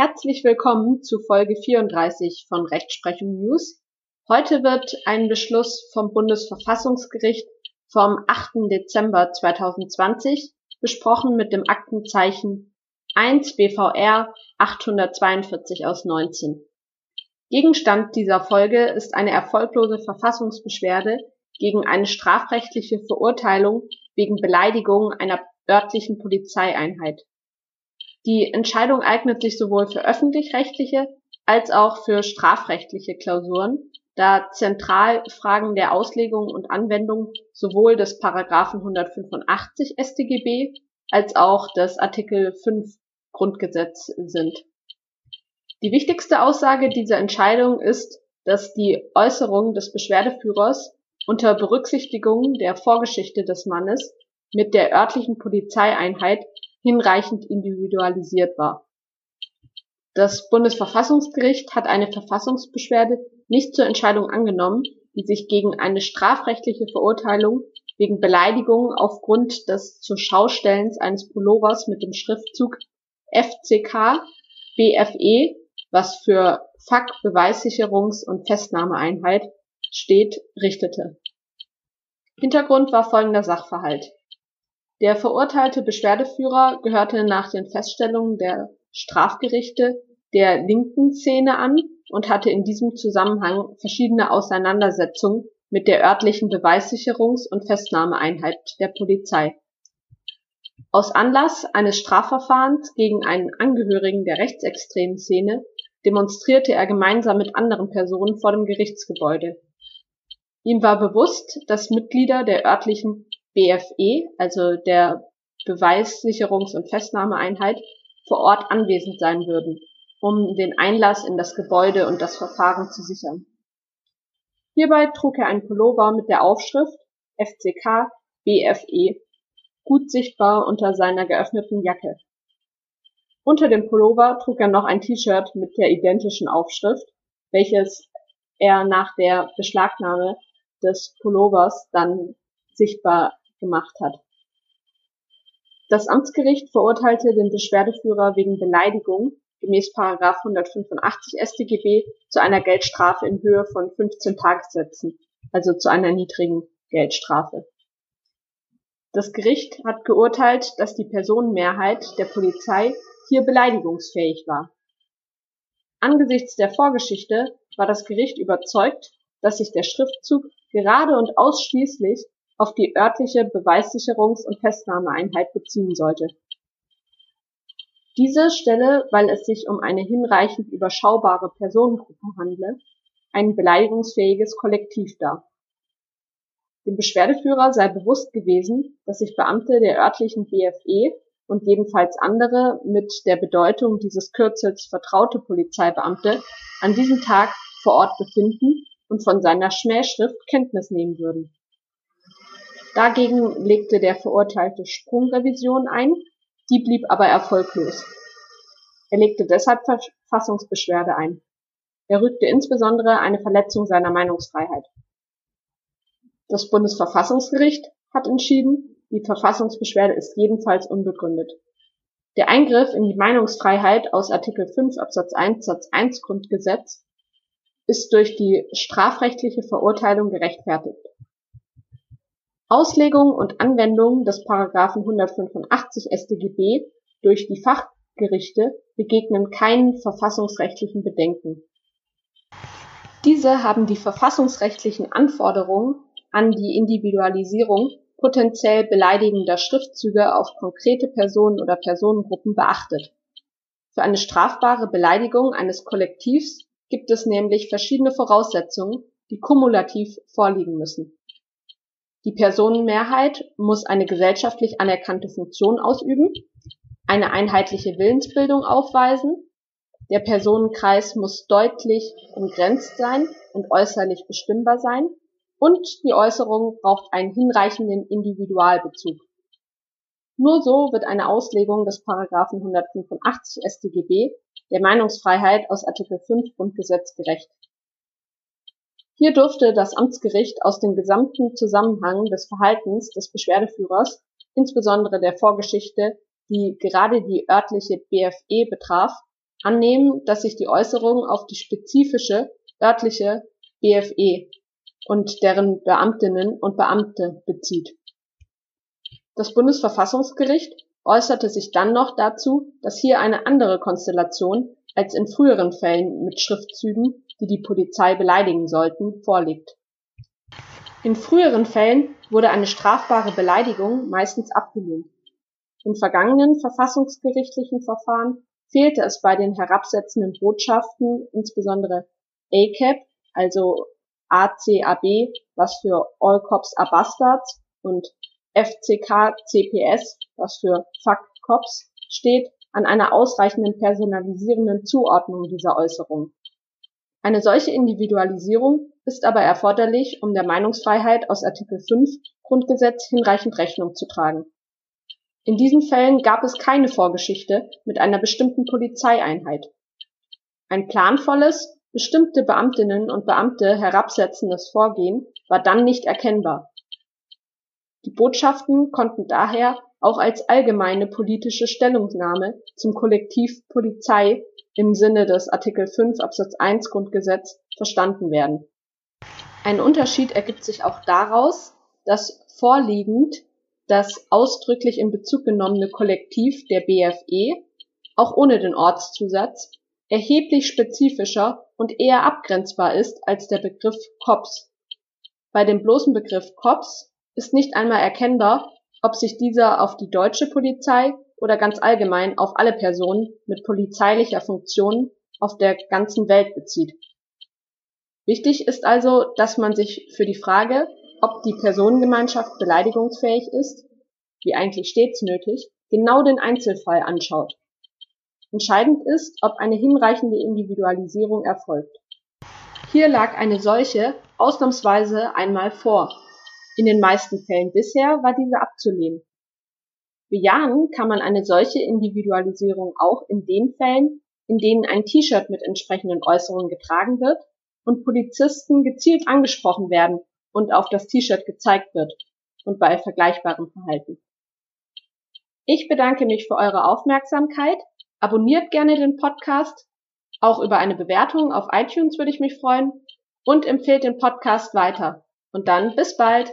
Herzlich willkommen zu Folge 34 von Rechtsprechung News. Heute wird ein Beschluss vom Bundesverfassungsgericht vom 8. Dezember 2020 besprochen mit dem Aktenzeichen 1 BVR 842 aus 19. Gegenstand dieser Folge ist eine erfolglose Verfassungsbeschwerde gegen eine strafrechtliche Verurteilung wegen Beleidigung einer örtlichen Polizeieinheit. Die Entscheidung eignet sich sowohl für öffentlich-rechtliche als auch für strafrechtliche Klausuren, da zentral Fragen der Auslegung und Anwendung sowohl des Paragraphen 185 StGB als auch des Artikel 5 Grundgesetz sind. Die wichtigste Aussage dieser Entscheidung ist, dass die Äußerung des Beschwerdeführers unter Berücksichtigung der Vorgeschichte des Mannes mit der örtlichen Polizeieinheit hinreichend individualisiert war. Das Bundesverfassungsgericht hat eine Verfassungsbeschwerde nicht zur Entscheidung angenommen, die sich gegen eine strafrechtliche Verurteilung wegen Beleidigung aufgrund des Zurschaustellens eines Pullovers mit dem Schriftzug FCK BFE, was für Fuck Beweissicherungs- und Festnahmeeinheit steht, richtete. Hintergrund war folgender Sachverhalt. Der verurteilte Beschwerdeführer gehörte nach den Feststellungen der Strafgerichte der linken Szene an und hatte in diesem Zusammenhang verschiedene Auseinandersetzungen mit der örtlichen Beweissicherungs- und Festnahmeeinheit der Polizei. Aus Anlass eines Strafverfahrens gegen einen Angehörigen der rechtsextremen Szene demonstrierte er gemeinsam mit anderen Personen vor dem Gerichtsgebäude. Ihm war bewusst, dass Mitglieder der örtlichen BfE, also der Beweissicherungs- und Festnahmeeinheit, vor Ort anwesend sein würden, um den Einlass in das Gebäude und das Verfahren zu sichern. Hierbei trug er einen Pullover mit der Aufschrift FCK BFE, gut sichtbar unter seiner geöffneten Jacke. Unter dem Pullover trug er noch ein T-Shirt mit der identischen Aufschrift, welches er nach der Beschlagnahme des Pullovers dann sichtbar gemacht hat. Das Amtsgericht verurteilte den Beschwerdeführer wegen Beleidigung gemäß 185 StGB zu einer Geldstrafe in Höhe von 15 Tagessätzen, also zu einer niedrigen Geldstrafe. Das Gericht hat geurteilt, dass die Personenmehrheit der Polizei hier beleidigungsfähig war. Angesichts der Vorgeschichte war das Gericht überzeugt, dass sich der Schriftzug gerade und ausschließlich auf die örtliche Beweissicherungs- und Festnahmeeinheit beziehen sollte. Diese stelle, weil es sich um eine hinreichend überschaubare Personengruppe handle, ein beleidigungsfähiges Kollektiv dar. Dem Beschwerdeführer sei bewusst gewesen, dass sich Beamte der örtlichen BFE und jedenfalls andere mit der Bedeutung dieses Kürzels vertraute Polizeibeamte an diesem Tag vor Ort befinden und von seiner Schmähschrift Kenntnis nehmen würden. Dagegen legte der Verurteilte Sprungrevision ein, die blieb aber erfolglos. Er legte deshalb Verfassungsbeschwerde ein. Er rügte insbesondere eine Verletzung seiner Meinungsfreiheit. Das Bundesverfassungsgericht hat entschieden, die Verfassungsbeschwerde ist jedenfalls unbegründet. Der Eingriff in die Meinungsfreiheit aus Artikel 5 Absatz 1 Satz 1 Grundgesetz ist durch die strafrechtliche Verurteilung gerechtfertigt. Auslegung und Anwendung des Paragraphen 185 StGB durch die Fachgerichte begegnen keinen verfassungsrechtlichen Bedenken. Diese haben die verfassungsrechtlichen Anforderungen an die Individualisierung potenziell beleidigender Schriftzüge auf konkrete Personen oder Personengruppen beachtet. Für eine strafbare Beleidigung eines Kollektivs gibt es nämlich verschiedene Voraussetzungen, die kumulativ vorliegen müssen die Personenmehrheit muss eine gesellschaftlich anerkannte Funktion ausüben, eine einheitliche Willensbildung aufweisen, der Personenkreis muss deutlich umgrenzt sein und äußerlich bestimmbar sein. Und die Äußerung braucht einen hinreichenden Individualbezug. Nur so wird eine Auslegung des Paragraphen 185 StGB der Meinungsfreiheit aus Artikel 5 Grundgesetz gerecht hier durfte das Amtsgericht aus dem gesamten Zusammenhang des Verhaltens des Beschwerdeführers, insbesondere der Vorgeschichte, die gerade die örtliche BfE betraf, annehmen, dass sich die Äußerung auf die spezifische örtliche BFE und deren Beamtinnen und Beamte bezieht. Das Bundesverfassungsgericht äußerte sich dann noch dazu, dass hier eine andere Konstellation als in früheren Fällen mit Schriftzügen, die die Polizei beleidigen sollten, vorliegt. In früheren Fällen wurde eine strafbare Beleidigung meistens abgelehnt. In vergangenen verfassungsgerichtlichen Verfahren fehlte es bei den herabsetzenden Botschaften insbesondere ACAB, also ACAB, was für All Cops are Bastards und FCK CPS, was für Fuck Cops steht, an einer ausreichenden personalisierenden Zuordnung dieser Äußerung. Eine solche Individualisierung ist aber erforderlich, um der Meinungsfreiheit aus Artikel 5 Grundgesetz hinreichend Rechnung zu tragen. In diesen Fällen gab es keine Vorgeschichte mit einer bestimmten Polizeieinheit. Ein planvolles, bestimmte Beamtinnen und Beamte herabsetzendes Vorgehen war dann nicht erkennbar. Die Botschaften konnten daher auch als allgemeine politische Stellungnahme zum Kollektiv Polizei im Sinne des Artikel 5 Absatz 1 Grundgesetz verstanden werden. Ein Unterschied ergibt sich auch daraus, dass vorliegend das ausdrücklich in Bezug genommene Kollektiv der BFE, auch ohne den Ortszusatz, erheblich spezifischer und eher abgrenzbar ist als der Begriff Cops. Bei dem bloßen Begriff Cops ist nicht einmal erkennbar, ob sich dieser auf die deutsche Polizei oder ganz allgemein auf alle Personen mit polizeilicher Funktion auf der ganzen Welt bezieht. Wichtig ist also, dass man sich für die Frage, ob die Personengemeinschaft beleidigungsfähig ist, wie eigentlich stets nötig, genau den Einzelfall anschaut. Entscheidend ist, ob eine hinreichende Individualisierung erfolgt. Hier lag eine solche ausnahmsweise einmal vor. In den meisten Fällen bisher war diese abzulehnen. Bejahen kann man eine solche Individualisierung auch in den Fällen, in denen ein T-Shirt mit entsprechenden Äußerungen getragen wird und Polizisten gezielt angesprochen werden und auf das T-Shirt gezeigt wird und bei vergleichbarem Verhalten. Ich bedanke mich für eure Aufmerksamkeit. Abonniert gerne den Podcast. Auch über eine Bewertung auf iTunes würde ich mich freuen. Und empfehlt den Podcast weiter. Und dann bis bald.